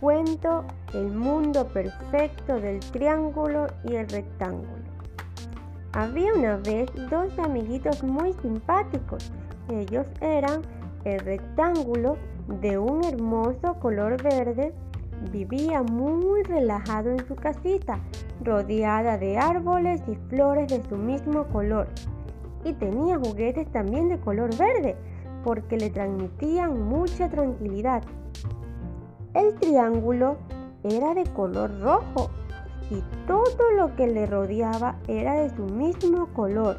cuento El mundo perfecto del triángulo y el rectángulo. Había una vez dos amiguitos muy simpáticos. Ellos eran el rectángulo de un hermoso color verde. Vivía muy relajado en su casita, rodeada de árboles y flores de su mismo color. Y tenía juguetes también de color verde, porque le transmitían mucha tranquilidad. El triángulo era de color rojo y todo lo que le rodeaba era de su mismo color,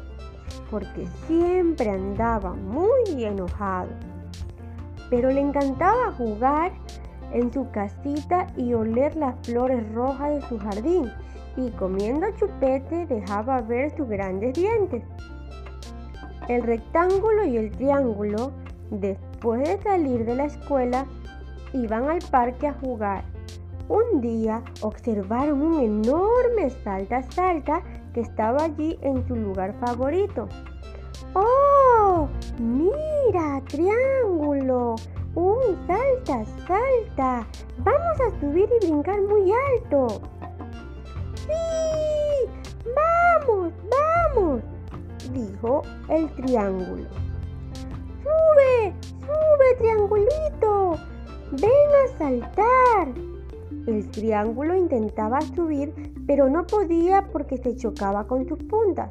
porque siempre andaba muy enojado. Pero le encantaba jugar en su casita y oler las flores rojas de su jardín y comiendo chupete dejaba ver sus grandes dientes. El rectángulo y el triángulo, después de salir de la escuela, iban al parque a jugar. Un día observaron un enorme salta salta que estaba allí en su lugar favorito. ¡Oh! ¡Mira, triángulo! ¡Un salta salta! Vamos a subir y brincar muy alto. ¡Sí! ¡Vamos! ¡Vamos! dijo el triángulo. ¡Sube! ¡Sube, triangulito! ¡Ven a saltar! El triángulo intentaba subir, pero no podía porque se chocaba con sus puntas.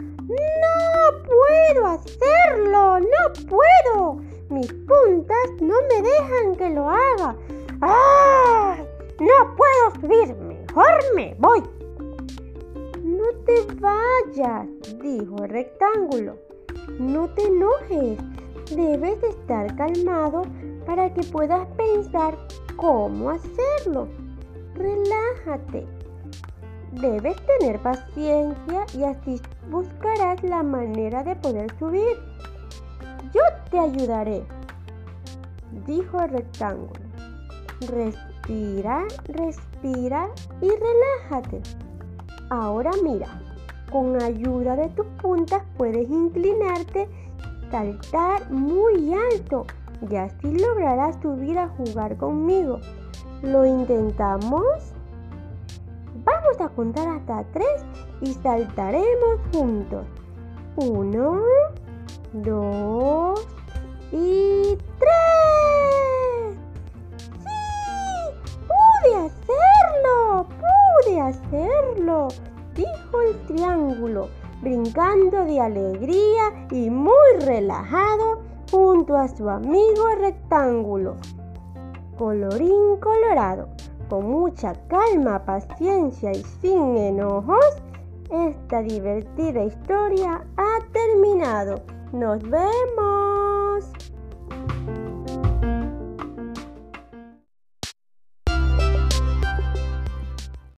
¡No puedo hacerlo! ¡No puedo! Mis puntas no me dejan que lo haga. ¡Ah! No puedo subir. Mejor me voy. No te vayas, dijo el rectángulo. No te enojes. Debes estar calmado para que puedas pensar cómo hacerlo. Relájate. Debes tener paciencia y así buscarás la manera de poder subir. Yo te ayudaré, dijo el rectángulo. Respira, respira y relájate. Ahora mira, con ayuda de tus puntas puedes inclinarte, saltar muy alto y así lograrás subir a jugar conmigo. ¿Lo intentamos? Vamos a contar hasta tres y saltaremos juntos. Uno, dos y tres. ¡Sí! ¡Pude hacerlo! ¡Pude hacerlo! Dijo el triángulo, brincando de alegría y muy relajado junto a su amigo rectángulo. Colorín colorado, con mucha calma, paciencia y sin enojos, esta divertida historia ha terminado. Nos vemos.